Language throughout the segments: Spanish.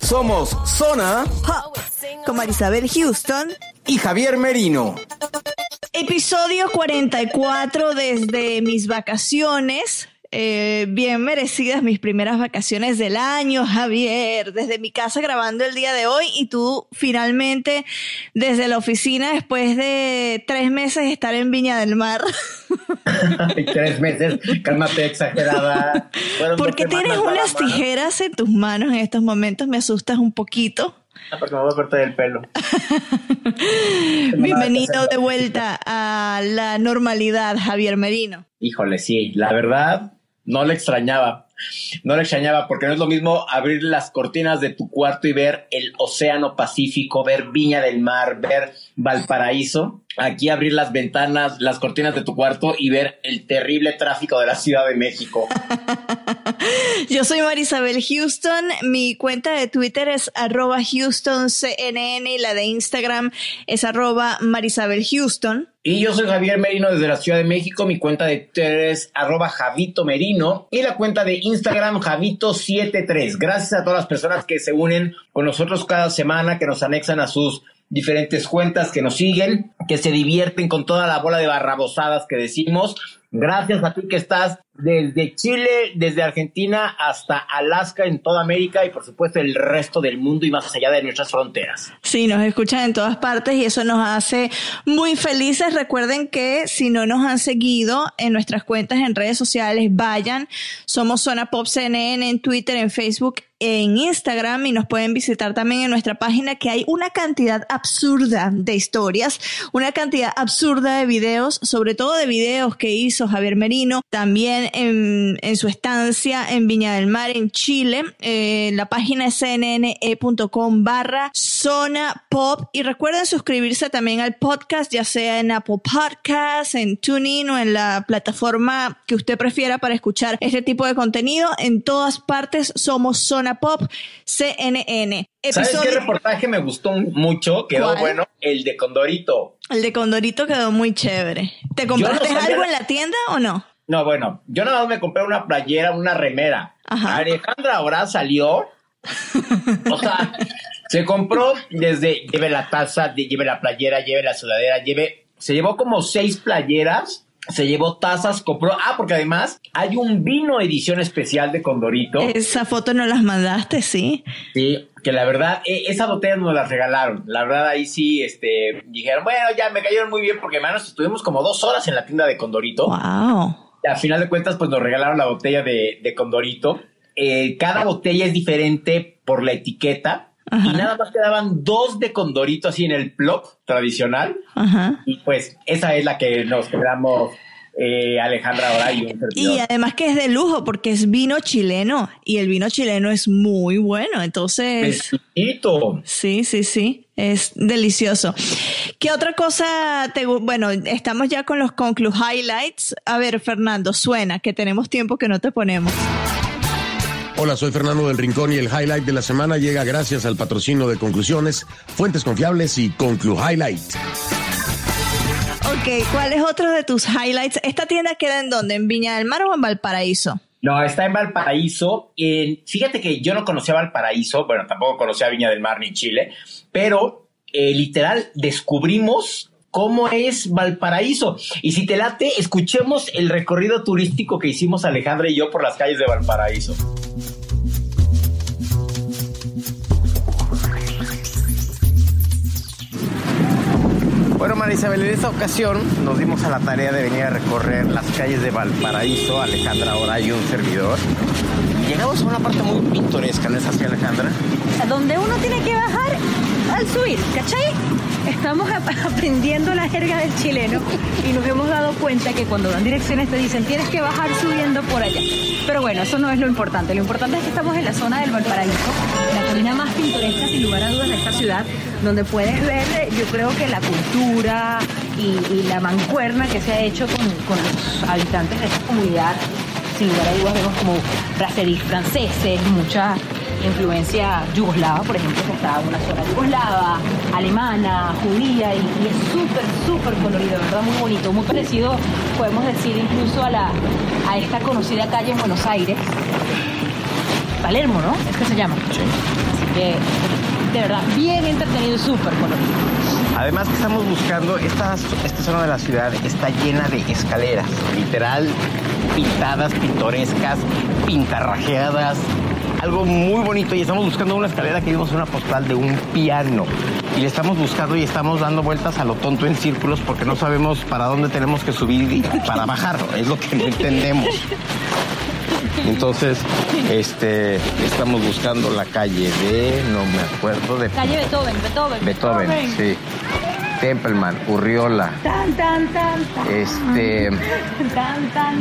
Somos Zona Pop, con Marisabel Houston. y Javier Merino. Episodio 44 desde mis vacaciones. Eh, bien merecidas mis primeras vacaciones del año, Javier, desde mi casa grabando el día de hoy y tú finalmente desde la oficina después de tres meses de estar en Viña del Mar. Tres meses, cálmate, exagerada. Fueron ¿Por dos qué tienes unas tijeras en tus manos en estos momentos? Me asustas un poquito. Ah, Porque me voy a cortar el pelo. Bienvenido de vuelta a la normalidad, Javier Merino. Híjole, sí, la verdad, no le extrañaba. No le extrañaba porque no es lo mismo abrir las cortinas de tu cuarto y ver el océano Pacífico, ver Viña del Mar, ver Valparaíso. Aquí abrir las ventanas, las cortinas de tu cuarto y ver el terrible tráfico de la Ciudad de México. Yo soy Marisabel Houston. Mi cuenta de Twitter es arroba HoustonCNN y la de Instagram es arroba Marisabel Houston. Y yo soy Javier Merino desde la Ciudad de México. Mi cuenta de Twitter es arroba Javito Merino y la cuenta de Instagram Javito73. Gracias a todas las personas que se unen con nosotros cada semana, que nos anexan a sus diferentes cuentas, que nos siguen, que se divierten con toda la bola de barrabosadas que decimos. Gracias a ti que estás desde Chile, desde Argentina hasta Alaska en toda América y por supuesto el resto del mundo y más allá de nuestras fronteras. Sí, nos escuchan en todas partes y eso nos hace muy felices. Recuerden que si no nos han seguido en nuestras cuentas en redes sociales, vayan. Somos Zona Pop CNN en Twitter, en Facebook, en Instagram y nos pueden visitar también en nuestra página que hay una cantidad absurda de historias, una cantidad absurda de videos, sobre todo de videos que hizo Javier Merino, también en, en su estancia en Viña del Mar, en Chile. Eh, la página es cnne.com barra zona pop y recuerden suscribirse también al podcast, ya sea en Apple Podcasts, en TuneIn o en la plataforma que usted prefiera para escuchar este tipo de contenido. En todas partes somos Zona Pop CNN. ¿Sabes qué reportaje me gustó mucho? Quedó ¿Cuál? bueno. El de Condorito. El de Condorito quedó muy chévere. ¿Te compraste algo en la tienda o no? No, bueno, yo nada más me compré una playera, una remera. Ajá. Alejandra ahora salió. O sea, se compró desde lleve la taza, lleve la playera, lleve la sudadera, lleve. Se llevó como seis playeras, se llevó tazas, compró. Ah, porque además hay un vino edición especial de Condorito. Esa foto no las mandaste, sí. Sí, que la verdad, e- esa botella nos la regalaron. La verdad, ahí sí, este, dijeron, bueno, ya me cayeron muy bien porque, hermanos, estuvimos como dos horas en la tienda de Condorito. Wow. A final de cuentas, pues nos regalaron la botella de, de Condorito. Eh, cada botella es diferente por la etiqueta. Ajá. Y nada más quedaban dos de Condorito así en el plop tradicional. Ajá. Y pues esa es la que nos quedamos eh, Alejandra ahora y además que es de lujo porque es vino chileno y el vino chileno es muy bueno, entonces Exquisito. sí, sí, sí, es delicioso. ¿Qué otra cosa te bueno, estamos ya con los conclu highlights. A ver, Fernando, suena que tenemos tiempo que no te ponemos. Hola, soy Fernando del Rincón y el highlight de la semana llega gracias al patrocinio de Conclusiones, Fuentes Confiables y Conclu Highlight. Ok, ¿cuál es otro de tus highlights? ¿Esta tienda queda en dónde? ¿En Viña del Mar o en Valparaíso? No, está en Valparaíso. Fíjate que yo no conocía Valparaíso, bueno, tampoco conocía Viña del Mar ni Chile, pero eh, literal descubrimos cómo es Valparaíso. Y si te late, escuchemos el recorrido turístico que hicimos Alejandra y yo por las calles de Valparaíso. Marisabel, en esta ocasión nos dimos a la tarea de venir a recorrer las calles de Valparaíso, Alejandra ahora y un servidor. Llegamos a una parte muy pintoresca, ¿no es así, Alejandra? Donde uno tiene que bajar al subir, ¿cachai? Estamos aprendiendo la jerga del chileno y nos hemos dado cuenta que cuando dan direcciones te dicen tienes que bajar subiendo por allá. Pero bueno, eso no es lo importante. Lo importante es que estamos en la zona del Valparaíso, la colina más pintoresca sin lugar a dudas de esta ciudad, donde puedes ver, yo creo que la cultura y, la mancuerna que se ha hecho con, con los habitantes de esta comunidad sin lugar a dudas vemos como bracerías franceses, mucha influencia yugoslava, por ejemplo, que está una zona yugoslava, alemana, judía, y, es súper, súper colorido, ¿verdad? Muy bonito, muy parecido, podemos decir, incluso a, la, a esta conocida calle en Buenos Aires, Palermo, ¿no? Es que se llama. Sí. Así que, de verdad, bien entretenido y súper colorido. Además que estamos buscando, esta, esta zona de la ciudad está llena de escaleras, literal, pintadas, pintorescas, pintarrajeadas, algo muy bonito y estamos buscando una escalera que vimos en una postal de un piano. Y le estamos buscando y estamos dando vueltas a lo tonto en círculos porque no sabemos para dónde tenemos que subir y para bajar. Es lo que no entendemos. Entonces, este, estamos buscando la calle de, no me acuerdo de. Calle Beethoven, Beethoven. Beethoven, sí. Templeman, Urriola. Tan, tan, tan, Este.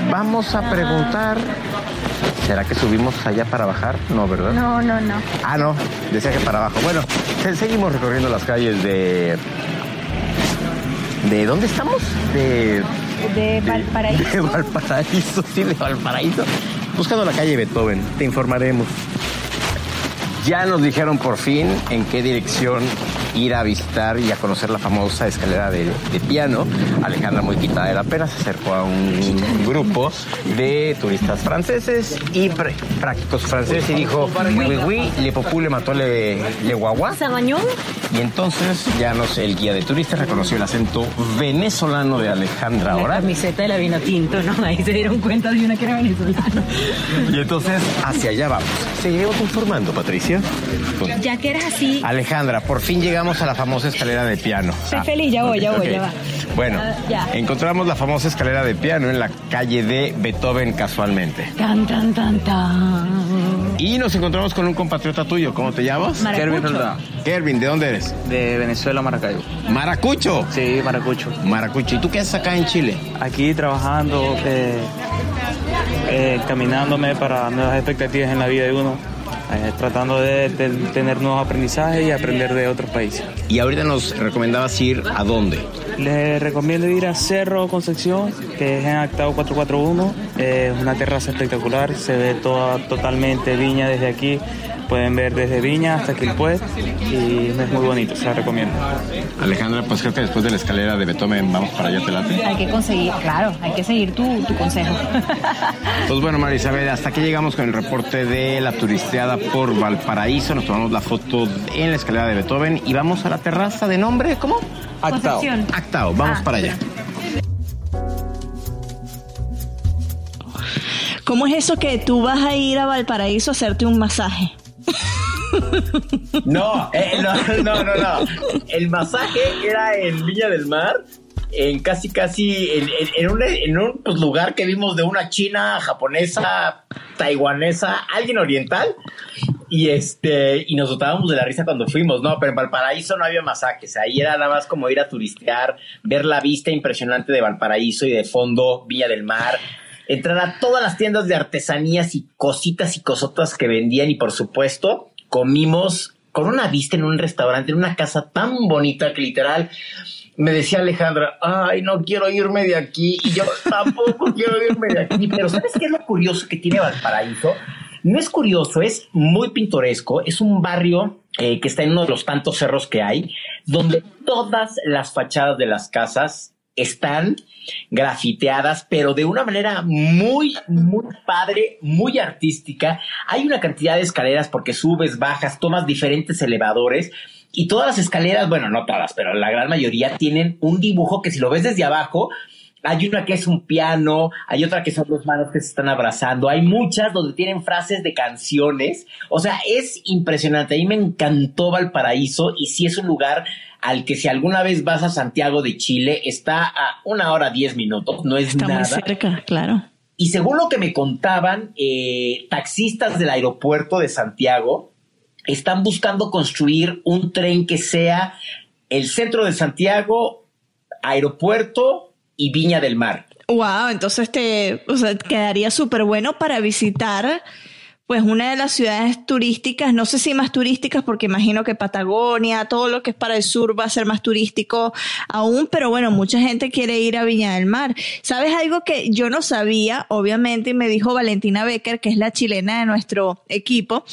Vamos a preguntar. ¿Será que subimos allá para bajar? No, ¿verdad? No, no, no. Ah, no. Decía que para abajo. Bueno, seguimos recorriendo las calles de. ¿De dónde estamos? De. De Valparaíso. De Valparaíso, sí, de Valparaíso. Buscando la calle Beethoven. Te informaremos. Ya nos dijeron por fin en qué dirección ir a visitar y a conocer la famosa escalera de, piano. Alejandra, muy quitada de la pena, se acercó a un grupo de turistas franceses y prácticos franceses y dijo, oui, oui, le popule le mató le, le guagua. Y entonces ya nos, el guía de turistas reconoció el acento venezolano de Alejandra ahora. La camiseta de la vino tinto, ¿no? Ahí se dieron cuenta de una que era venezolano. Y entonces hacia allá vamos. Seguimos informando, Patricia. Ya que eres así. Alejandra, por fin llegamos a la famosa escalera de piano. Estoy feliz, ya voy, ya voy, ya va. Bueno, encontramos la famosa escalera de piano en la calle de Beethoven casualmente. Tan, tan, tan, tan. Y nos encontramos con un compatriota tuyo. ¿Cómo te llamas? Kervin Kervin, ¿de dónde eres? De Venezuela, Maracaibo. ¿Maracucho? Sí, Maracucho. Maracucho. ¿Y tú qué haces acá en Chile? Aquí trabajando, eh, eh, caminándome para nuevas expectativas en la vida de uno. Eh, tratando de, tener nuevos aprendizajes y aprender de otros países. ¿Y ahorita nos recomendabas ir a dónde? Les recomiendo ir a Cerro Concepción, que es en Actao 441. Es una terraza espectacular, se ve toda totalmente viña desde aquí pueden ver desde Viña hasta Quilpué y es muy bonito, se la recomiendo. Alejandra, pues creo que después de la escalera de Beethoven vamos para allá, te late. Hay que conseguir, claro, hay que seguir tu, tu consejo. Pues bueno, Marisabel, hasta aquí llegamos con el reporte de la turisteada por Valparaíso. Nos tomamos la foto en la escalera de Beethoven y vamos a la terraza de nombre, ¿cómo? Actao. Actao, vamos ah, para allá. ¿Cómo es eso que tú vas a ir a Valparaíso a hacerte un masaje? No, eh, no, no, no, no. El masaje era en Villa del Mar, en casi, casi, en, un, en un pues, lugar que vimos de una china, japonesa, taiwanesa, alguien oriental. Y este, y nos dotábamos de la risa cuando fuimos, no, pero en Valparaíso no había masajes, ahí era nada más como ir a turistear, ver la vista impresionante de Valparaíso y de fondo Villa del Mar, entrar a todas las tiendas de artesanías y cositas y cosotas que vendían y por supuesto comimos con una vista en un restaurante, en una casa tan bonita que literal me decía Alejandra, ay, no quiero irme de aquí y yo tampoco quiero irme de aquí, pero ¿sabes qué es lo curioso que tiene Valparaíso? No es curioso, es muy pintoresco, es un barrio eh, que está en uno de los tantos cerros que hay, donde todas las fachadas de las casas están grafiteadas, pero de una manera muy, muy padre, muy artística. Hay una cantidad de escaleras porque subes, bajas, tomas diferentes elevadores. Y todas las escaleras, bueno, no todas, pero la gran mayoría tienen un dibujo que si lo ves desde abajo, hay una que es un piano, hay otra que son dos manos que se están abrazando, hay muchas donde tienen frases de canciones, o sea, es impresionante, a mí me encantó Valparaíso y sí es un lugar al que si alguna vez vas a Santiago de Chile, está a una hora diez minutos, no es Está nada. muy cerca, claro. Y según lo que me contaban, eh, taxistas del aeropuerto de Santiago están buscando construir un tren que sea el centro de Santiago, aeropuerto y Viña del Mar. Wow, entonces te, o sea, quedaría súper bueno para visitar pues una de las ciudades turísticas, no sé si más turísticas, porque imagino que Patagonia, todo lo que es para el sur va a ser más turístico aún, pero bueno, mucha gente quiere ir a Viña del Mar. ¿Sabes algo que yo no sabía? Obviamente, y me dijo Valentina Becker, que es la chilena de nuestro equipo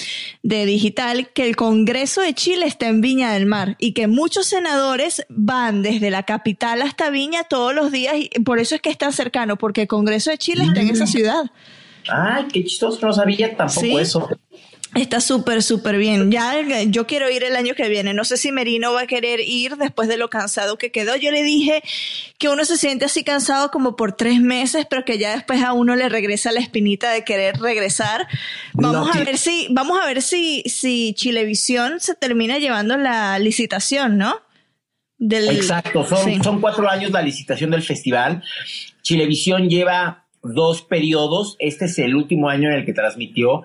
de digital, que el Congreso de Chile está en Viña del Mar y que muchos senadores van desde la capital hasta Viña todos los días y por eso es que es tan cercano, porque el Congreso de Chile está en esa ciudad. Ay, qué chistoso, no sabía tampoco Sí. eso. Está súper, súper bien. Ya yo quiero ir el año que viene. No sé si Merino va a querer ir después de lo cansado que quedó. Yo le dije que uno se siente así cansado como por tres meses, pero que ya después a uno le regresa la espinita de querer regresar. Vamos No, a ver si, vamos a ver si, si Chilevisión se termina llevando la licitación, ¿no? Del, Exacto, son, Sí. son cuatro años la licitación del festival. Chilevisión lleva dos periodos, este es el último año en el que transmitió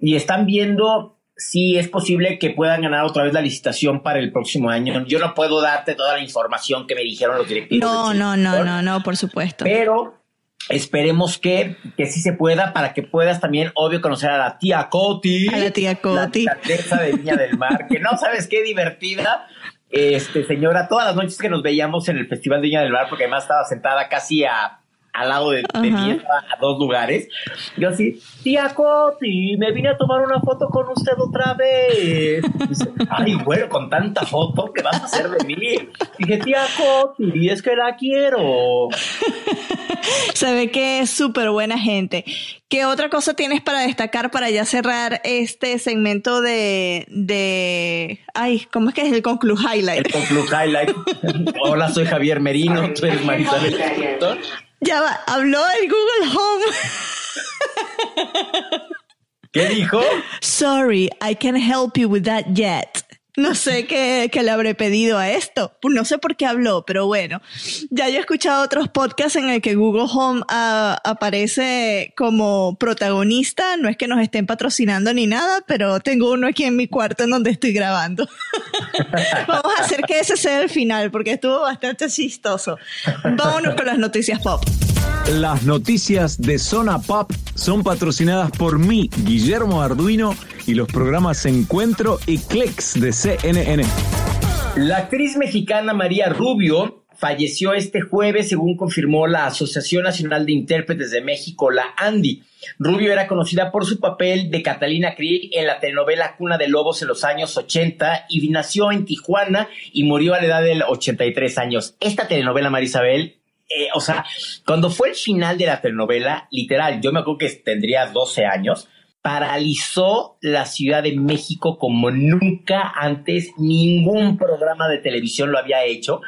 y están viendo si es posible que puedan ganar otra vez la licitación para el próximo año. Yo no puedo darte toda la información que me dijeron los directivos. No, no, no, no, no, por supuesto. Pero esperemos que, que sí se pueda para que puedas también, obvio, conocer a la tía Coti. A la tía Coti. La alcaldesa de Viña del Mar, que no sabes qué divertida. Este, señora, todas las noches que nos veíamos en el Festival de Viña del Mar, porque además estaba sentada casi a, al lado de, de mí, a dos lugares. Yo así, tía Coti, me vine a tomar una foto con usted otra vez. Dice, Ay, bueno, con tanta foto, ¿qué vas a hacer de mí? Dije, tía Coti, es que la quiero. Se ve que es súper buena gente. ¿Qué otra cosa tienes para destacar para ya cerrar este segmento de, de, ay, ¿cómo es que es el conclu highlight? El Conclu Highlight. Hola, soy Javier Merino, tú eres Marisabel. Ya va, habló el Google Home. ¿Qué dijo? Sorry, I can't help you with that yet. No sé qué, le habré pedido a esto. Pues No sé por qué habló, pero bueno. Ya yo he escuchado otros podcasts en el que Google Home ah, aparece como protagonista. No es que nos estén patrocinando ni nada, pero tengo uno aquí en mi cuarto en donde estoy grabando. Vamos a hacer que ese sea el final porque estuvo bastante chistoso. Vámonos con las noticias pop. Las noticias de Zona Pop son patrocinadas por mí, Guillermo Arduino, y los programas Encuentro y Clicks de CNN. La actriz mexicana María Rubio falleció este jueves, según confirmó la Asociación Nacional de Intérpretes de México, la ANDI. Rubio era conocida por su papel de Catalina Krill en la telenovela Cuna de Lobos en los años 80 y nació en Tijuana y murió a la edad de 83 años. Esta telenovela, Marisabel, eh, o sea, cuando fue el final de la telenovela, literal, yo me acuerdo que tendría 12 años, paralizó la Ciudad de México como nunca antes ningún programa de televisión lo había hecho,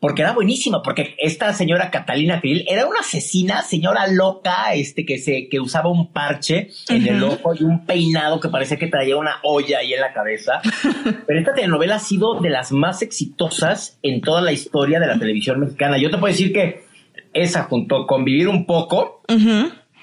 porque era buenísima, porque esta señora Catalina Krill era una asesina, señora loca, este que se que usaba un parche en el ojo y un peinado que parecía que traía una olla ahí en la cabeza. Pero esta telenovela ha sido de las más exitosas en toda la historia de la televisión mexicana. Yo te puedo decir que esa junto con Vivir un poco.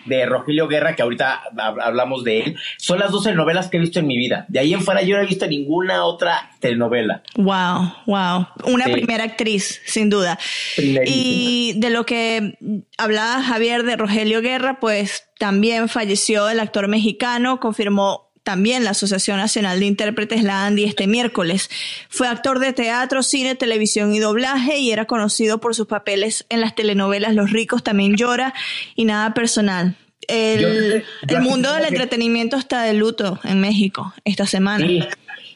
De Rogelio Guerra, que ahorita hab- hablamos de él, son las dos telenovelas que he visto en mi vida. De ahí en fuera yo no he visto ninguna otra telenovela. Wow, wow. Una Sí. primera actriz, sin duda. Primerísima. Y de lo que hablaba Javier de Rogelio Guerra, pues también falleció el actor mexicano, confirmó también la Asociación Nacional de Intérpretes, la ANDI, este miércoles. Fue actor de teatro, cine, televisión y doblaje y era conocido por sus papeles en las telenovelas Los ricos también llora y Nada personal. El, Yo- yo el mundo del entretenimiento está de luto en México esta semana. Sí.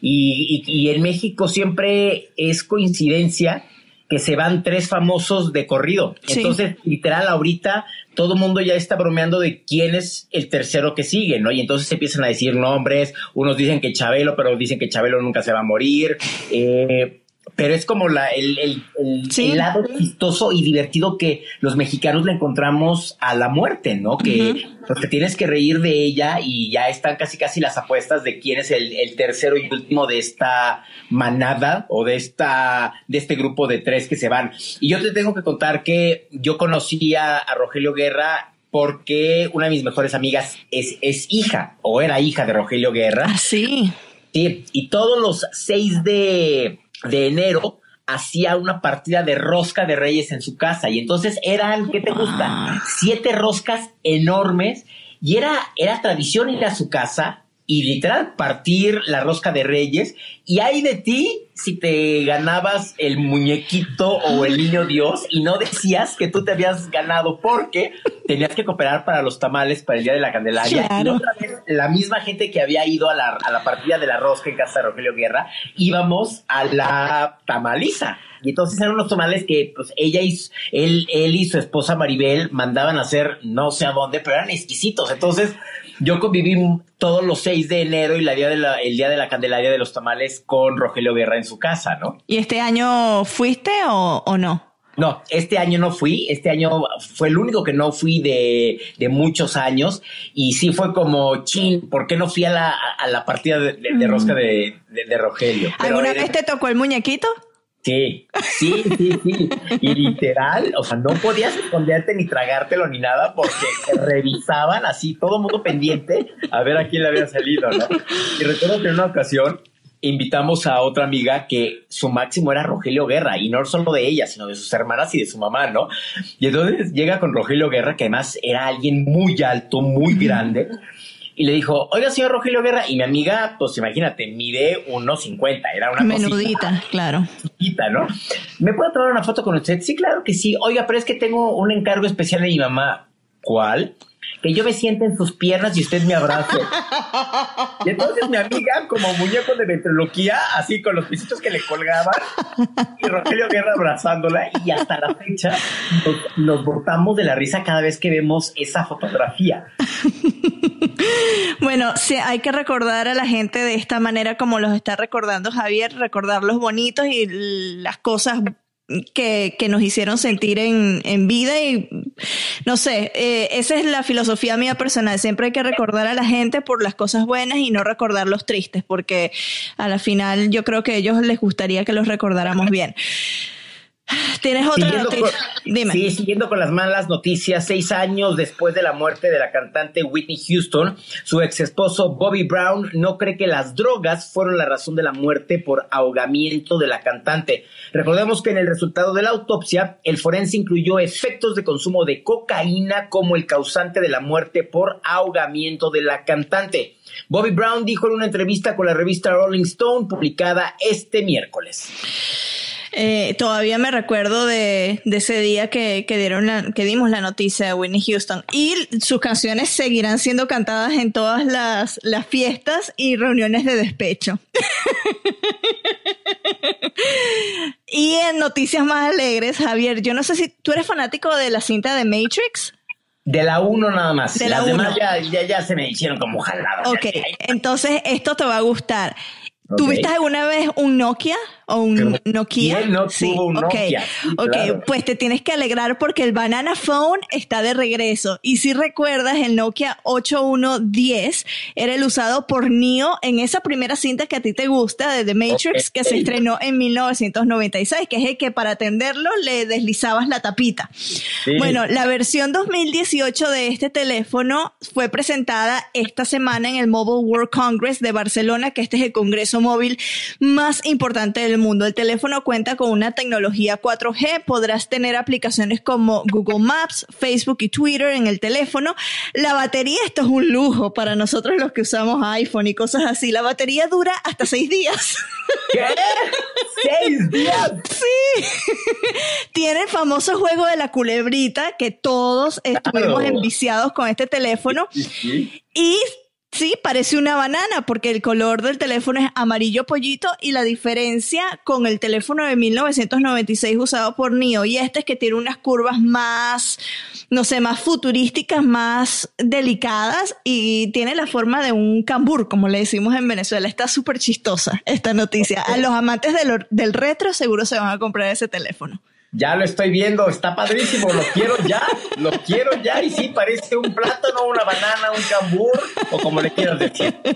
Y, y- y en México siempre es coincidencia que se van tres famosos de corrido. Sí. Entonces, literal, ahorita todo el mundo ya está bromeando de quién es el tercero que sigue, ¿no? Y entonces se empiezan a decir nombres, unos dicen que Chabelo, pero dicen que Chabelo nunca se va a morir. Eh, pero es como la, el, el, el, lado chistoso y divertido que los mexicanos le encontramos a la muerte, ¿no? Que, pues, tienes que reír de ella y ya están casi casi las apuestas de quién es el, el, tercero y último de esta manada o de esta, de este grupo de tres que se van. Y yo te tengo que contar que yo conocía a Rogelio Guerra porque una de mis mejores amigas es, es hija o era hija de Rogelio Guerra. Ah, sí. Sí, y todos los 6 de, de enero hacía una partida de rosca de reyes en su casa. Y entonces eran, ¿qué te gusta? Siete roscas enormes. Y era, era tradición ir a su casa y literal partir la rosca de reyes y hay de ti si te ganabas el muñequito o el niño Dios y no decías que tú te habías ganado porque tenías que cooperar para los tamales para el día de la Candelaria. Y otra vez, la misma gente que había ido a la, a la partida de la rosca en casa de Rogelio Guerra, íbamos a la tamaliza. Y entonces eran unos tamales que pues ella y él, él y su esposa Maribel mandaban a hacer no sé a dónde, pero eran exquisitos. Entonces yo conviví todos los 6 de enero y la día de la, el día de la Candelaria de los tamales con Rogelio Guerra en su casa, ¿no? ¿Y este año fuiste o, no? No, este año no fui, este año fue el único que no fui de, de muchos años y sí fue como, chin, ¿por qué no fui a la, a la partida de, de, rosca de, de, Rogelio? ¿Alguna vez te tocó el muñequito? Sí, sí, sí, sí. Y literal, o sea, no podías esconderte ni tragártelo ni nada porque te revisaban así, todo el mundo pendiente a ver a quién le había salido, ¿no? Y recuerdo que en una ocasión invitamos a otra amiga que su máximo era Rogelio Guerra y no solo de ella, sino de sus hermanas y de su mamá, ¿no? Y entonces llega con Rogelio Guerra, que además era alguien muy alto, muy grande y le dijo, oiga, señor Rogelio Guerra, y mi amiga, pues imagínate, mide 1,50, era una menudita, claro. Chiquita, ¿no? ¿Me puedo tomar una foto con usted? Sí, claro que sí. Oiga, pero es que tengo un encargo especial de mi mamá. ¿Cuál? Que yo me siente en sus piernas y usted me abrace. y entonces mi amiga, como muñeco de ventriloquía, así con los pisitos que le colgaban, y Rogelio Guerra abrazándola, y hasta la fecha nos, nos de la risa cada vez que vemos esa fotografía. bueno, sí, hay que recordar a la gente de esta manera como los está recordando Javier, recordar los bonitos y las cosas que, que, nos hicieron sentir en, en vida y no sé, eh, esa es la filosofía mía personal. Siempre hay que recordar a la gente por las cosas buenas y no recordar los tristes, porque a la final yo creo que a ellos les gustaría que los recordáramos bien. ¿Tienes otra noticia? Dime. Sí, siguiendo con las malas noticias, seis años después de la muerte de la cantante Whitney Houston, su ex esposo Bobby Brown no cree que las drogas fueron la razón de la muerte por ahogamiento de la cantante. Recordemos que en el resultado de la autopsia, el forense incluyó efectos de consumo de cocaína como el causante de la muerte por ahogamiento de la cantante. Bobby Brown dijo en una entrevista con la revista Rolling Stone publicada este miércoles. Eh, todavía me recuerdo de, ese día que, dieron que dimos la noticia de Whitney Houston. Y sus canciones seguirán siendo cantadas en todas las, las fiestas y reuniones de despecho. y en noticias más alegres, Javier, yo no sé si tú eres fanático de la cinta de Matrix. De la 1 nada más. De Las demás ya, ya, se me hicieron como jaladas. Ok, entonces esto te va a gustar. ¿Tuviste alguna vez un Nokia? O un Nokia. no sí, un Nokia. ok, pues te tienes que alegrar porque el Banana Phone está de regreso. Y si recuerdas, el Nokia 8110 era el usado por Neo en esa primera cinta que a ti te gusta de The Matrix que se estrenó en 1996, que es el que para atenderlo le deslizabas la tapita. Bueno, la versión 2018 de este teléfono fue presentada esta semana en el Mobile World Congress de Barcelona, que este es el congreso móvil más importante del mundo. El teléfono cuenta con una tecnología 4G, podrás tener aplicaciones como Google Maps, Facebook y Twitter en el teléfono. La batería, esto es un lujo para nosotros los que usamos iPhone y cosas así. La batería dura hasta seis días. ¿Qué? ¿Seis días? Sí. Tiene el famoso juego de la culebrita que todos estuvimos enviciados con este teléfono. Y Sí, parece una banana porque el color del teléfono es amarillo pollito y la diferencia con el teléfono de 1996 usado por NIO y este es que tiene unas curvas más, no sé, más futurísticas, más delicadas y tiene la forma de un cambur, como le decimos en Venezuela. Está súper chistosa esta noticia. A los amantes del, del retro seguro se van a comprar ese teléfono. Ya lo estoy viendo, está padrísimo, lo quiero ya, lo quiero ya y sí, parece un plátano, una banana, un cambur o como le quieras decir.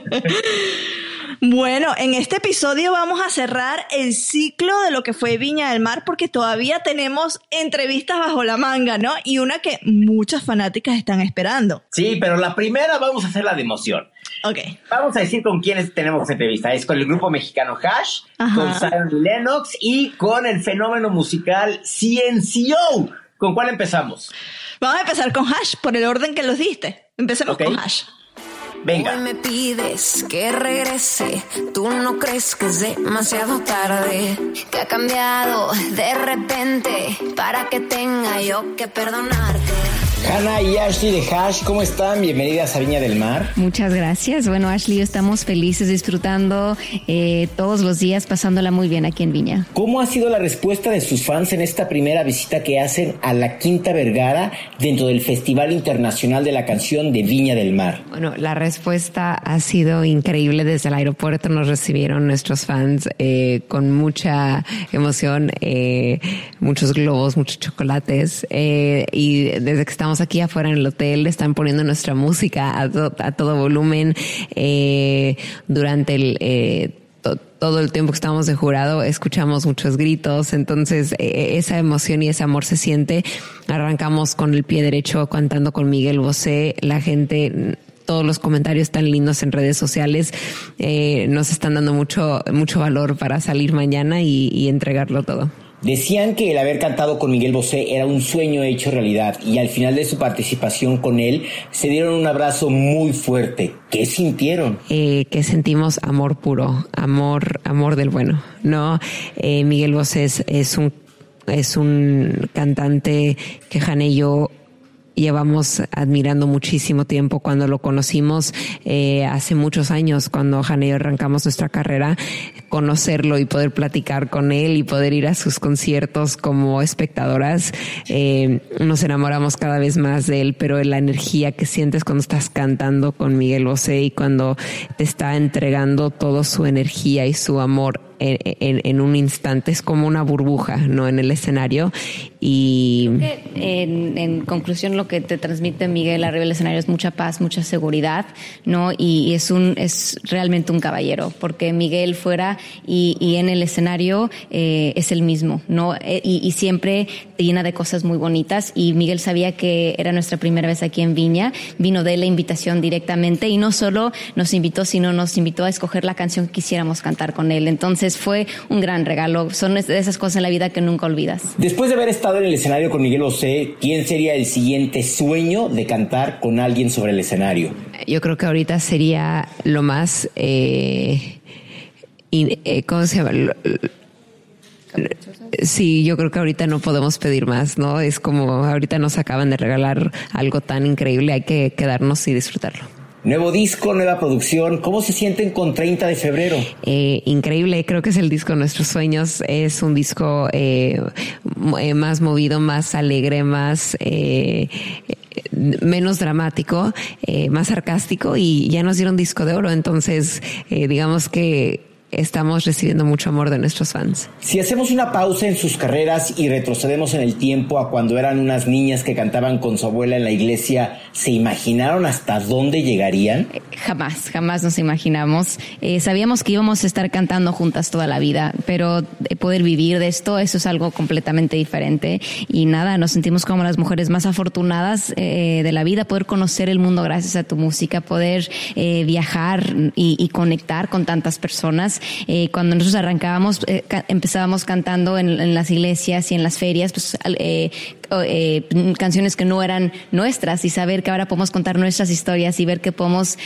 Bueno, en este episodio vamos a cerrar el ciclo de lo que fue Viña del Mar porque todavía tenemos entrevistas bajo la manga, ¿no? Y una que muchas fanáticas están esperando. Sí, pero la primera vamos a hacer la de emoción. Ok. Vamos a decir con quiénes tenemos entrevista. Es con el grupo mexicano Hash, con Zion Lennox y con el fenómeno musical CNCO. ¿Con cuál empezamos? Vamos a empezar con Hash por el orden que los diste. Empecemos con Hash. Venga. Hoy me pides que regrese, tú no crees que es demasiado tarde, que ha cambiado de repente para que tenga yo que perdonarte. Hanna y Ashley de Hash, ¿cómo están? Bienvenidas a Viña del Mar. Muchas gracias. Bueno, Ashley, estamos felices disfrutando eh, todos los días, pasándola muy bien aquí en Viña. ¿Cómo ha sido la respuesta de sus fans en esta primera visita que hacen a la Quinta Vergara dentro del Festival Internacional de la Canción de Viña del Mar? Bueno, la respuesta ha sido increíble. Desde el aeropuerto nos recibieron nuestros fans eh, con mucha emoción, eh, muchos globos, muchos chocolates. y desde que estamos aquí afuera en el hotel, están poniendo nuestra música a, todo volumen eh, durante el... Eh, todo el tiempo que estamos de jurado escuchamos muchos gritos, entonces eh, esa emoción y ese amor se siente. Arrancamos con el pie derecho cantando con Miguel Bosé, la gente todos los comentarios tan lindos en redes sociales nos están dando mucho mucho valor para salir mañana y entregarlo todo. Decían que el haber cantado con Miguel Bosé era un sueño hecho realidad y al final de su participación con él se dieron un abrazo muy fuerte. ¿Qué sintieron? Eh, que sentimos amor puro, amor, amor del bueno. No, eh, Miguel Bosé es, un es un cantante que Jane y yo llevamos admirando muchísimo tiempo. Cuando lo conocimos eh, hace muchos años, cuando Jane y arrancamos nuestra carrera, conocerlo y poder platicar con él y poder ir a sus conciertos como espectadoras, eh, nos enamoramos cada vez más de él, pero la energía que sientes cuando estás cantando con Miguel Bosé y cuando te está entregando toda su energía y su amor en, un instante, es como una burbuja, ¿no? En el escenario. Y en, conclusión, lo que te transmite Miguel arriba del escenario es mucha paz, mucha seguridad, ¿no? Y, es un, es realmente un caballero, porque Miguel fuera y, en el escenario eh, es el mismo, ¿no? Eh, y, siempre te llena de cosas muy bonitas. Y Miguel sabía que era nuestra primera vez aquí en Viña, vino de la invitación directamente y no solo nos invitó, sino nos invitó a escoger la canción que quisiéramos cantar con él. Entonces, fue un gran regalo. Son de esas cosas en la vida que nunca olvidas. Después de haber estado en el escenario con Miguel José, ¿quién sería el siguiente sueño de cantar con alguien sobre el escenario? Yo creo que ahorita sería lo más... Eh, eh, ¿Cómo se llama? Sí, yo creo que ahorita no podemos pedir más, ¿no? Es como ahorita nos acaban de regalar algo tan increíble, hay que quedarnos y disfrutarlo. Nuevo disco, nueva producción. ¿Cómo se sienten con 30 de febrero? Eh, increíble, creo que es el disco nuestros sueños. Es un disco eh, eh, más movido, más alegre, más menos dramático, más sarcástico y ya nos dieron disco de oro. Entonces, digamos que estamos recibiendo mucho amor de nuestros fans. Si hacemos una pausa en sus carreras y retrocedemos en el tiempo a cuando eran unas niñas que cantaban con su abuela en la iglesia, ¿se imaginaron hasta dónde llegarían? Eh, jamás, jamás nos imaginamos. Eh, sabíamos que íbamos a estar cantando juntas toda la vida, pero poder vivir de esto, eso es algo completamente diferente. Y nada, nos sentimos como las mujeres más afortunadas eh, de la vida, poder conocer el mundo gracias a tu música, poder viajar y, y conectar con tantas personas eh, cuando nosotros arrancábamos, eh, empezábamos cantando en, las iglesias y en las ferias, pues eh, canciones que no eran nuestras y saber que ahora podemos contar nuestras historias y ver que podemos,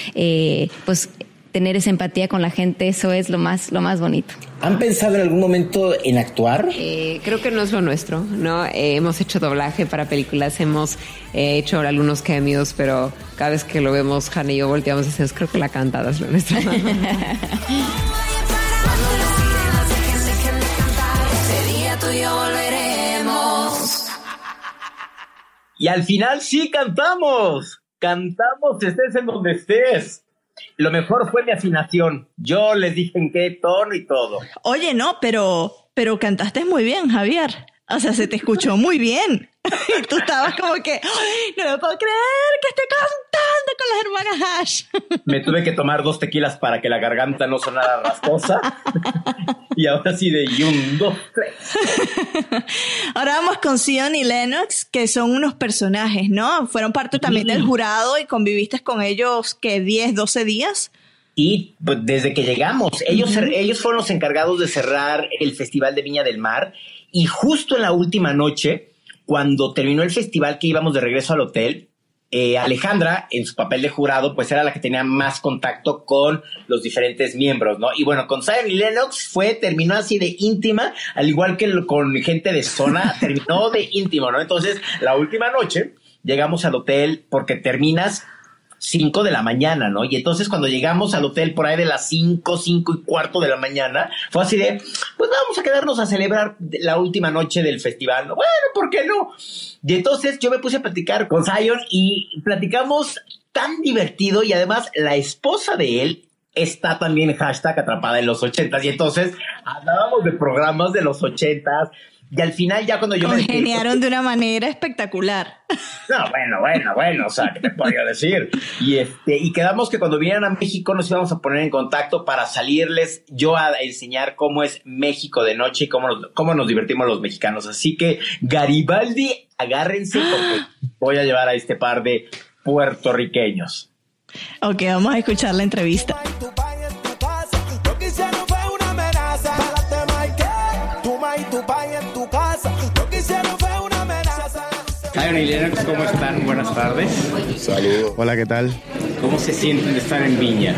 pues, tener esa empatía con la gente, eso es lo más, lo más bonito. ¿Han pensado en algún momento en actuar? Eh, creo que no es lo nuestro, ¿no? Eh, hemos hecho doblaje para películas, hemos eh, hecho algunos cameos, pero cada vez que lo vemos, Han y yo volteamos y decimos, creo que la cantada es lo nuestro. Y al final sí cantamos. Cantamos, estés en donde estés. Lo mejor fue mi afinación. Yo les dije en qué tono y todo. Oye, no, pero, pero cantaste muy bien, Javier. O sea, se te escuchó muy bien. Y tú estabas como que, no me puedo creer que esté cantando con las hermanas Ash. Me tuve que tomar dos tequilas para que la garganta no sonara rasposa. y ahora sí de y un, dos, tres. Ahora vamos con Sion y Lennox, que son unos personajes, ¿no? Fueron parte también del jurado y conviviste con ellos, que 10, 12 días. Y pues, desde que llegamos, ellos, ellos fueron los encargados de cerrar el Festival de Viña del Mar. Y justo en la última noche, cuando terminó el festival que íbamos de regreso al hotel, eh, Alejandra, en su papel de jurado, pues era la que tenía más contacto con los diferentes miembros, ¿no? Y bueno, con Zion y Lennox fue, terminó así de íntima, al igual que con gente de zona, terminó de íntimo, ¿no? Entonces, la última noche llegamos al hotel porque terminas 5 de la mañana, ¿no? Y entonces cuando llegamos al hotel por ahí de las 5, 5 y cuarto de la mañana, fue así de, pues vamos a quedarnos a celebrar la última noche del festival. ¿no? Bueno, ¿por qué no? Y entonces yo me puse a platicar con Zion y platicamos tan divertido y además la esposa de él está también hashtag atrapada en los ochentas y entonces hablábamos de programas de los ochentas y al final ya cuando yo me Congeniaron de una manera espectacular. No, bueno, bueno, bueno, o sea, ¿qué te podría decir? Y este, y quedamos que cuando vinieran a México nos íbamos a poner en contacto para salirles yo a enseñar cómo es México de noche y cómo nos, cómo nos divertimos los mexicanos. Así que Garibaldi, agárrense porque voy a llevar a este par de puertorriqueños. Ok, vamos a escuchar la entrevista. ¿Cómo están? Buenas tardes. Saludos. Hola, ¿qué tal? ¿Cómo se sienten de estar en Viña?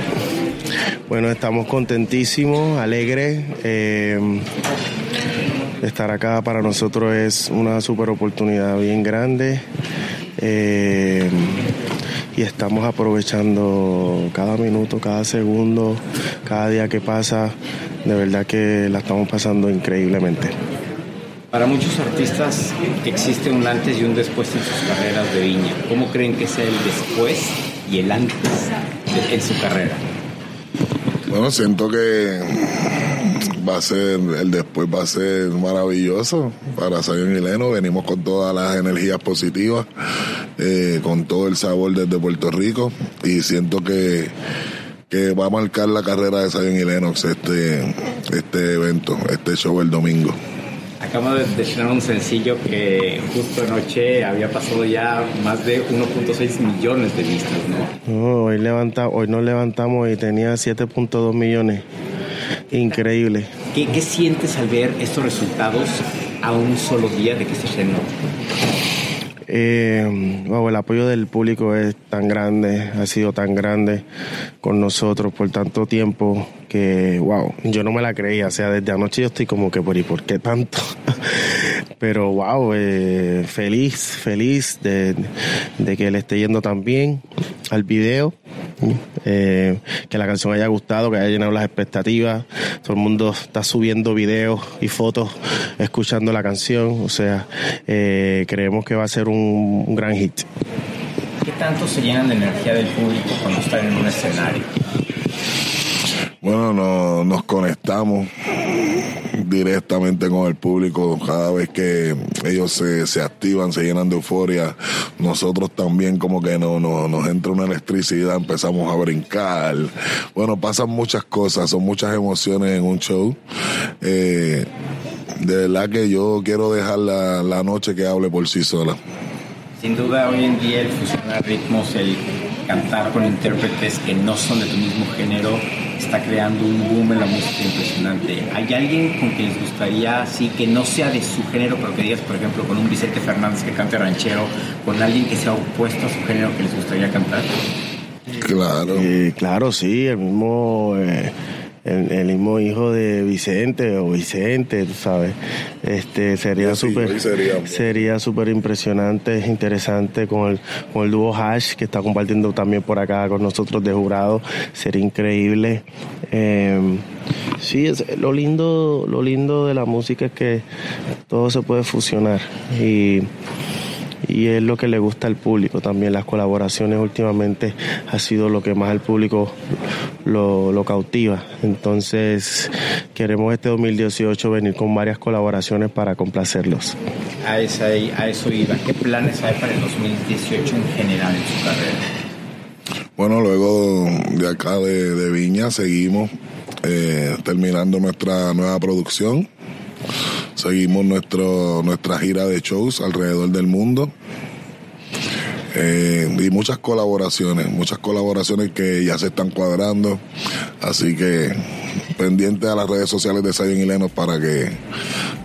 Bueno, estamos contentísimos, alegres. Eh, estar acá para nosotros es una super oportunidad bien grande. Eh, y estamos aprovechando cada minuto, cada segundo, cada día que pasa. De verdad que la estamos pasando increíblemente. Para muchos artistas existe un antes y un después en sus carreras de viña. ¿Cómo creen que sea el después y el antes en su carrera? Bueno, siento que va a ser, el después va a ser maravilloso para Zion y Leno. Venimos con todas las energías positivas, eh, con todo el sabor desde Puerto Rico y siento que que va a marcar la carrera de Zion y Lennox este, este evento, este show el domingo. Acabamos de estrenar un sencillo que justo anoche había pasado ya más de 1.6 millones de vistas, ¿no? hoy, levanta, hoy nos levantamos y tenía 7.2 millones. Increíble. ¿Qué, ¿Qué, sientes al ver estos resultados a un solo día de que se estrenó? Eh, el apoyo del público es tan grande, ha sido tan grande con nosotros por tanto tiempo que, wow, yo no me la creía. O sea, desde anoche yo estoy como que, ¿por y por qué tanto? Pero, wow, eh, feliz, feliz de, que le esté yendo tan bien al video. Eh, que la canción haya gustado, que haya llenado las expectativas. Todo el mundo está subiendo videos y fotos escuchando la canción. O sea, eh, creemos que va a ser un, un gran hit. ¿Qué tanto se llenan de energía del público cuando están en un escenario? Bueno, no, nos conectamos directamente con el público cada vez que ellos se, se activan, se llenan de euforia. Nosotros también como que no, no, nos entra una electricidad, empezamos a brincar. Bueno, pasan muchas cosas, son muchas emociones en un show. Eh, de verdad que yo quiero dejar la, la noche que hable por sí sola. Sin duda hoy en día el fusionar ritmos, el cantar con intérpretes que no son de tu mismo género, está creando un boom en la música impresionante. ¿Hay alguien con quien les gustaría, sí, que no sea de su género, pero que digas, por ejemplo, con un Vicente Fernández que cante ranchero, con alguien que sea opuesto a su género que les gustaría cantar? Claro. claro, sí, el mismo... Eh, el, el, mismo hijo de Vicente o Vicente, tú sabes. Este sería súper sería súper impresionante, interesante con el, con el dúo Hash que está compartiendo también por acá con nosotros de jurado. Sería increíble. Eh, sí, es, lo lindo, lo lindo de la música es que todo se puede fusionar y y es lo que le gusta al público también. Las colaboraciones últimamente ha sido lo que más al público lo, cautiva. Entonces queremos este 2018 venir con varias colaboraciones para complacerlos. A, esa, a eso iba. ¿Qué planes hay para el 2018 en general en su carrera? Bueno, luego de acá de, Viña seguimos eh, terminando nuestra nueva producción Seguimos nuestro, nuestra gira de shows alrededor del mundo. Eh, y muchas colaboraciones, muchas colaboraciones que ya se están cuadrando. Así que pendiente a las redes sociales de Sayon y Lenos para que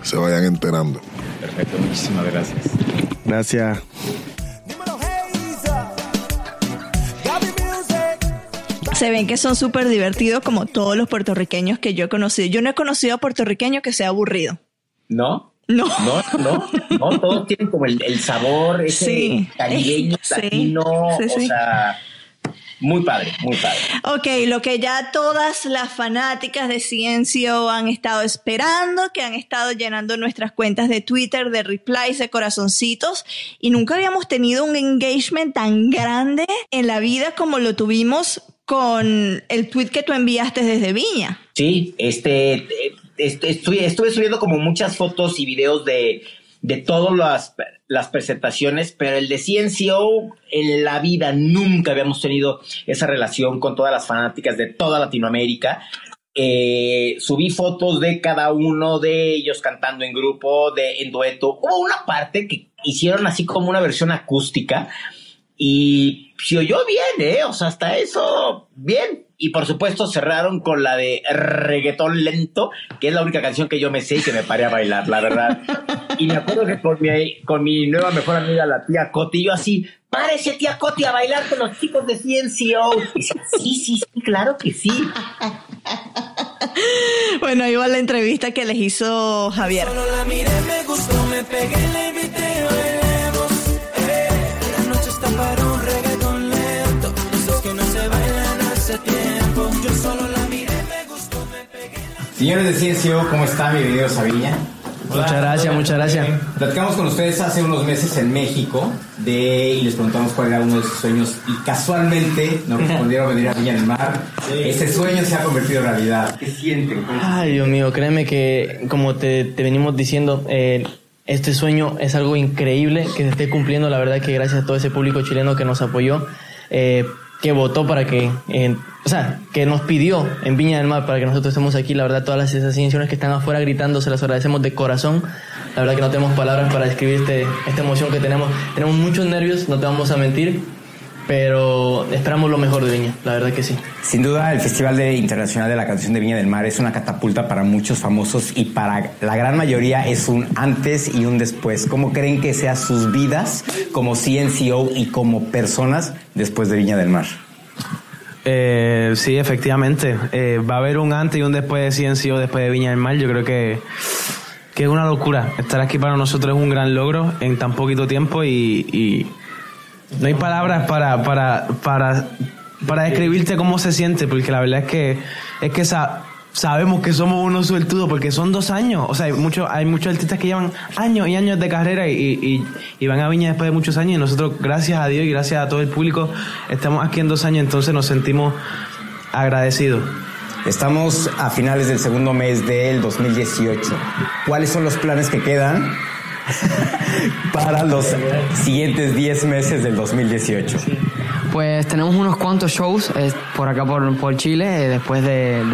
se vayan enterando. Perfecto, muchísimas gracias. Gracias. Se ven que son súper divertidos como todos los puertorriqueños que yo he conocido. Yo no he conocido a puertorriqueño que sea aburrido. ¿No? No. No, no, no, todos tienen como el, el sabor ese sí. caribeño, latino, o sea, muy padre, muy padre. Ok, lo que ya todas las fanáticas de Ciencio han estado esperando, que han estado llenando nuestras cuentas de Twitter, de replies, de corazoncitos, y nunca habíamos tenido un engagement tan grande en la vida como lo tuvimos con el tweet que tú enviaste desde Viña. Sí, este, estuve, estuve subiendo como muchas fotos y videos de, de todas las, las presentaciones, pero el de CNCO en la vida nunca habíamos tenido esa relación con todas las fanáticas de toda Latinoamérica. Eh, subí fotos de cada uno de ellos cantando en grupo, de en dueto. Hubo una parte que hicieron así como una versión acústica y se oyó bien, ¿eh? O sea, hasta eso, bien. Y por supuesto cerraron con la de reggaetón lento, que es la única canción que yo me sé y que me paré a bailar, la verdad. Y me acuerdo que con mi, con mi nueva mejor amiga, la tía Coti, yo así, párese tía Coti a bailar con los chicos de CNCO. Y sí, sí, sí, claro que sí. Bueno, iba la entrevista que les hizo Javier. Solo la miré, me gustó, me pegué, le Señores de CNCO, ¿cómo están? Bienvenidos a Villa. muchas gracias, muchas gracias. Platicamos con ustedes hace unos meses en México de, y les preguntamos cuál era uno de sus sueños y casualmente nos respondieron venir a Villa del Mar. Ese sueño se ha convertido en realidad. ¿Qué sienten? Ay, Dios mío, créeme que como te, te venimos diciendo, eh, este sueño es algo increíble que se esté cumpliendo. La verdad que gracias a todo ese público chileno que nos apoyó, eh, que votó para que, o sea, que nos pidió en Viña del Mar para que nosotros estemos aquí. La verdad, todas las asociaciones que están afuera gritando, se las agradecemos de corazón. La verdad que no tenemos palabras para describir este, esta emoción que tenemos. Tenemos muchos nervios, no te vamos a mentir pero esperamos lo mejor de Viña, la verdad que sí. Sin duda, el Festival de Internacional de la Canción de Viña del Mar es una catapulta para muchos famosos y para la gran mayoría es un antes y un después. ¿Cómo creen que sean sus vidas como CNCO y como personas después de Viña del Mar? Eh, sí, efectivamente. Eh, va a haber un antes y un después de CNCO, después de Viña del Mar. Yo creo que, que es una locura. Estar aquí para nosotros es un gran logro en tan poquito tiempo y no hay palabras para, para, para, para describirte cómo se siente, porque la verdad es que, es que sabemos que somos unos suertudos, porque son dos años. O sea, hay, muchos hay muchos artistas que llevan años y años de carrera y, y, van a Viña después de muchos años. Y nosotros, gracias a Dios y gracias a todo el público, estamos aquí en dos años, entonces nos sentimos agradecidos. Estamos a finales del segundo mes del 2018. ¿Cuáles son los planes que quedan para los siguientes 10 meses del 2018? Pues tenemos unos cuantos shows eh, por acá por, por Chile, eh, después de,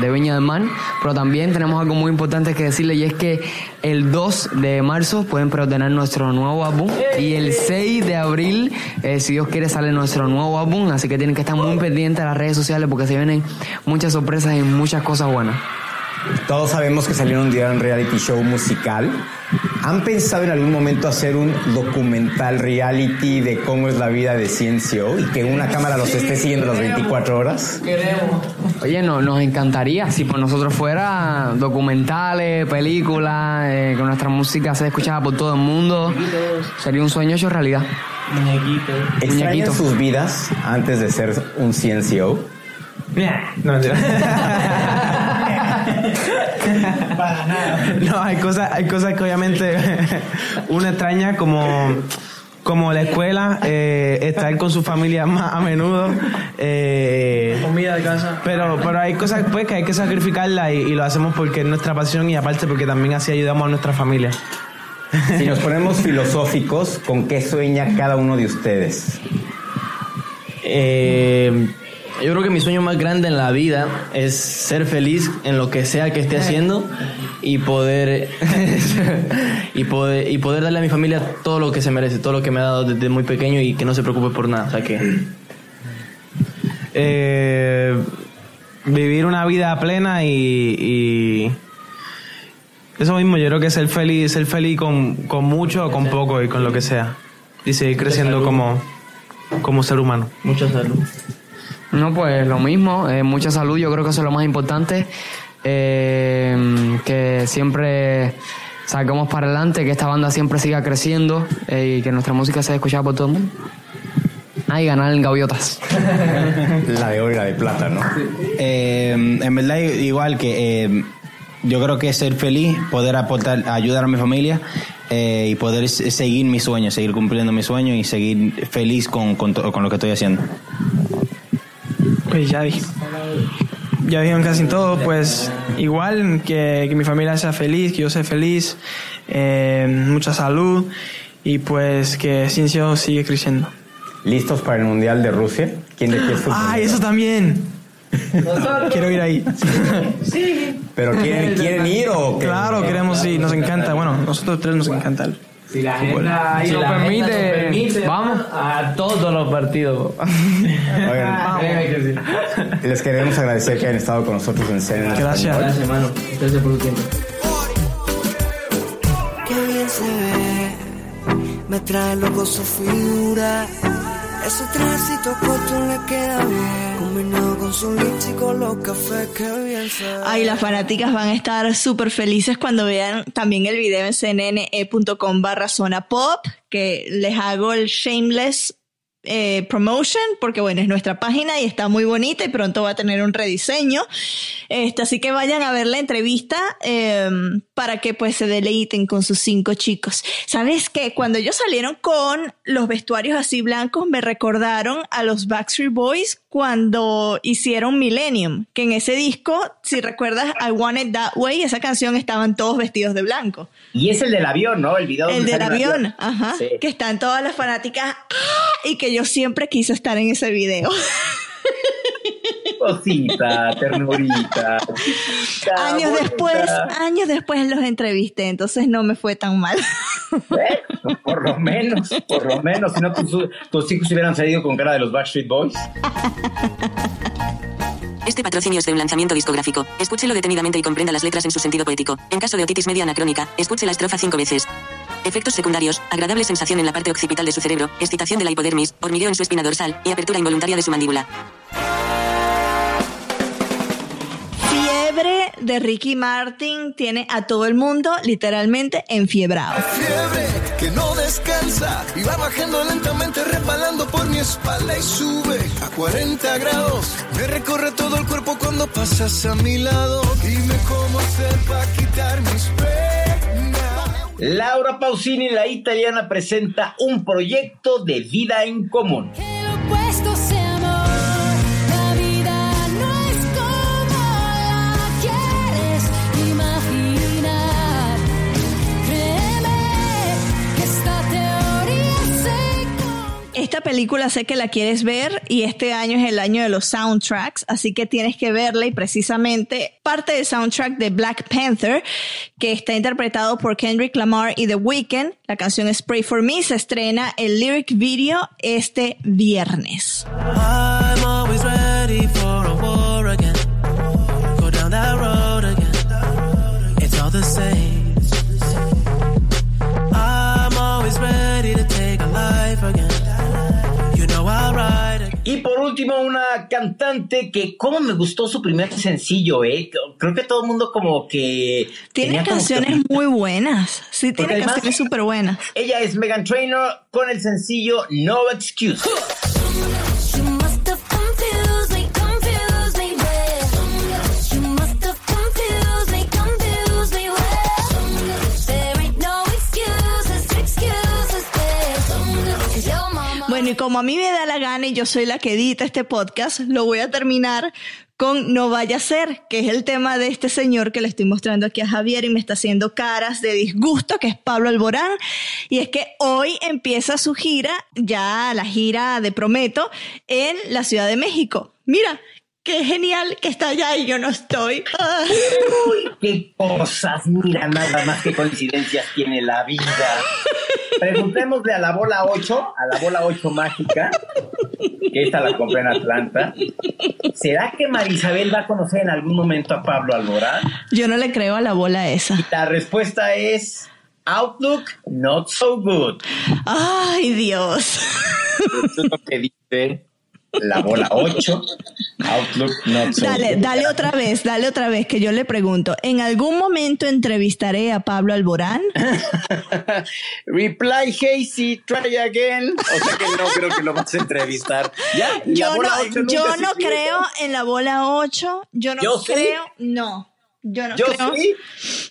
de, Viña del Mar, pero también tenemos algo muy importante que decirle y es que el 2 de marzo pueden preordenar nuestro nuevo álbum y el 6 de abril, eh, si Dios quiere, sale nuestro nuevo álbum, así que tienen que estar muy pendientes a las redes sociales porque se vienen muchas sorpresas y muchas cosas buenas. Todos sabemos que salieron un día en reality show musical. ¿Han pensado en algún momento hacer un documental reality de cómo es la vida de Ciencio y que una cámara los esté siguiendo las 24 horas? Queremos. Oye, no, nos encantaría si por nosotros fuera documentales, películas, eh, que nuestra música se escuchara por todo el mundo. Sería un sueño hecho realidad. Muñequito. ¿Extrañan sus vidas antes de ser un Ciencio? No, Para nada. No, hay cosas, hay cosas que obviamente uno extraña como como la escuela, eh, estar con su familia más a menudo. Eh, Comida de casa. Pero, pero hay cosas pues, que hay que sacrificarla y, y lo hacemos porque es nuestra pasión y aparte porque también así ayudamos a nuestra familia. Si nos ponemos filosóficos, ¿con qué sueña cada uno de ustedes? Eh, yo creo que mi sueño más grande en la vida es ser feliz en lo que sea que esté haciendo y poder y poder y poder darle a mi familia todo lo que se merece, todo lo que me ha dado desde muy pequeño y que no se preocupe por nada, o sea que Eh, vivir una vida plena y, y eso mismo, yo creo que ser feliz, ser feliz con, con mucho o con poco y con lo que sea. Y seguir creciendo como, como ser humano. Mucha salud. No, pues lo mismo, eh, mucha salud, yo creo que eso es lo más importante. Eh, que siempre sacamos para adelante, que esta banda siempre siga creciendo eh, y que nuestra música sea escuchada por todo el mundo. Ah, y ganar en gaviotas. La de oro y la de plata, ¿no? Eh, en verdad, igual que eh, yo creo que ser feliz, poder aportar, ayudar a mi familia eh, y poder seguir mis sueños, seguir cumpliendo mis sueños y seguir feliz con, con lo que estoy haciendo. Pues ya dije. Ya dijeron casi todo, pues igual que, que mi familia sea feliz, que yo sea feliz, eh, mucha salud y pues que Ciencio sigue creciendo. ¿Listos para el Mundial de Rusia? ¿Quién de futbolero? ¡Ay, eso también! Quiero ir ahí. ¿Pero quieren, quieren ir o qué? Claro, queremos ir, nos encanta. Bueno, nosotros tres nos encanta el Si la fútbol. ahí nos permite, vamos a todos los partidos. Oigan, les queremos agradecer que hayan estado con nosotros en Cena en Gracias. Gracias, hermano. Gracias por tu tiempo. Qué bien se ve, me trae loco su figura. Ese trajecito corto le queda bien, combinado con su lipstick con los cafés que bien se ve. Ay, las fanáticas van a estar súper felices cuando vean también el video en cnne.com barra zona pop, que les hago el shameless eh, promotion, porque bueno, es nuestra página y está muy bonita y pronto va a tener un rediseño. Este, así que vayan a ver la entrevista eh, para que pues se deleiten con sus cinco chicos. ¿Sabes qué? Cuando ellos salieron con los vestuarios así blancos, me recordaron a los Backstreet Boys cuando hicieron Millennium, que en ese disco, si recuerdas I Want It That Way, esa canción estaban todos vestidos de blanco. Y es el del avión, ¿no? El video El del un avión, ajá, Sí. que están todas las fanáticas ¡ah! y que yo siempre quise estar en ese video. Cosita, ternurita. años bonita. después, años después los entrevisté, entonces no me fue tan mal. Por lo menos, por lo menos. Si no, tus, tus hijos hubieran salido con cara de los Backstreet Boys. Este patrocinio es de un lanzamiento discográfico. Escúchelo detenidamente y comprenda las letras en su sentido poético. En caso de otitis media anacrónica, escuche la estrofa cinco veces. Efectos secundarios, agradable sensación en la parte occipital de su cerebro, excitación de la hipodermis, hormigueo en su espina dorsal y apertura involuntaria de su mandíbula. Fiebre de Ricky Martin tiene a todo el mundo literalmente enfiebrado. Fiebre que no descansa y va bajando lentamente resbalando por mi espalda y sube a 40 grados. Me recorre todo el cuerpo cuando pasas a mi lado. Dime cómo hacer para quitar mis penas. Laura Pausini, la italiana, presenta un proyecto de vida en común. Película sé que la quieres ver y este año es el año de los soundtracks, así que tienes que verla y precisamente parte del soundtrack de Black Panther, que está interpretado por Kendrick Lamar y The Weeknd, la canción Spray for Me, se estrena el lyric video este viernes. I'm Y por último, una cantante que, como me gustó su primer sencillo, ¿eh? Creo que todo el mundo como que... Tiene como canciones muy buenas. Sí, Porque tiene además- canciones súper buenas. Ella es Megan Trainor con el sencillo No Excuse. Bueno, y como a mí me da la gana y yo soy la que edita este podcast, lo voy a terminar con No vaya a ser, que es el tema de este señor que le estoy mostrando aquí a Javier y me está haciendo caras de disgusto, que es Pablo Alborán. Y es que hoy empieza su gira, ya la gira de Prometo, en la Ciudad de México. Mira, qué genial que está allá y yo no estoy. Ay. Qué cosas, mira, nada más que coincidencias tiene la vida. Preguntémosle a la bola 8, a la bola 8 mágica, que esta la compré en Atlanta. ¿Será que Marisabel va a conocer en algún momento a Pablo Alborán? Yo no le creo a la bola esa. La respuesta es Outlook not so good. Ay, Dios. Eso es lo que dice la bola 8. Outlook not so Dale, good. dale otra vez, dale otra vez, que yo le pregunto, ¿en algún momento entrevistaré a Pablo Alborán? Reply Hasty, try again. O sea que no creo que lo vas a entrevistar. ¿Ya? ¿Y la Yo no, yo no creo en la bola 8, yo no ¿Yo sí? creo, no. Yo no ¿Yo creo. sí?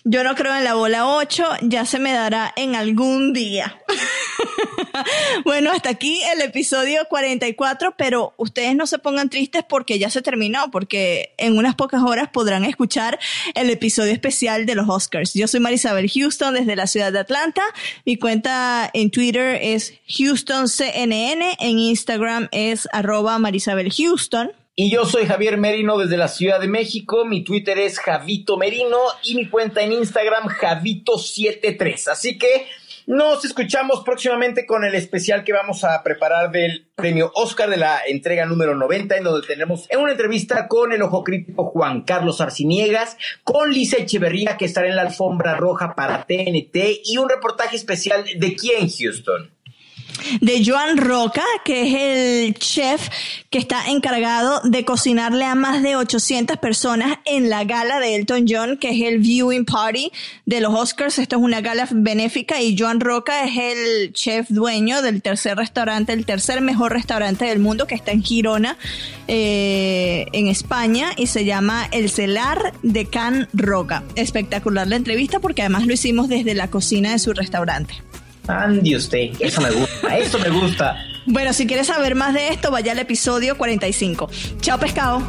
Yo no creo en la bola 8, ya se me dará en algún día. bueno, hasta aquí el episodio 44, pero ustedes no se pongan tristes porque ya se terminó, porque en unas pocas horas podrán escuchar el episodio especial de los Oscars. Yo soy Marisabel Houston desde la ciudad de Atlanta. Mi cuenta en Twitter es HoustonCNN, en Instagram es arroba Marisabel Houston. Y yo soy Javier Merino desde la Ciudad de México. Mi Twitter es Javito Merino y mi cuenta en Instagram Javito73. Así que nos escuchamos próximamente con el especial que vamos a preparar del premio Oscar de la entrega número 90, en donde tenemos en una entrevista con el ojo crítico Juan Carlos Arciniegas, con Lisa Echeverría, que estará en la alfombra roja para TNT, y un reportaje especial de quién, Houston. De Joan Roca, que es el chef que está encargado de cocinarle a más de 800 personas en la gala de Elton John, que es el viewing party de los Oscars. Esto es una gala benéfica y Joan Roca es el chef dueño del tercer restaurante, el tercer mejor restaurante del mundo que está en Girona, eh, en España, y se llama El Celar de Can Roca. Espectacular la entrevista porque además lo hicimos desde la cocina de su restaurante. Ande usted, eso me gusta, eso me gusta. Bueno, si quieres saber más de esto, vaya al episodio 45. Chao, pescado.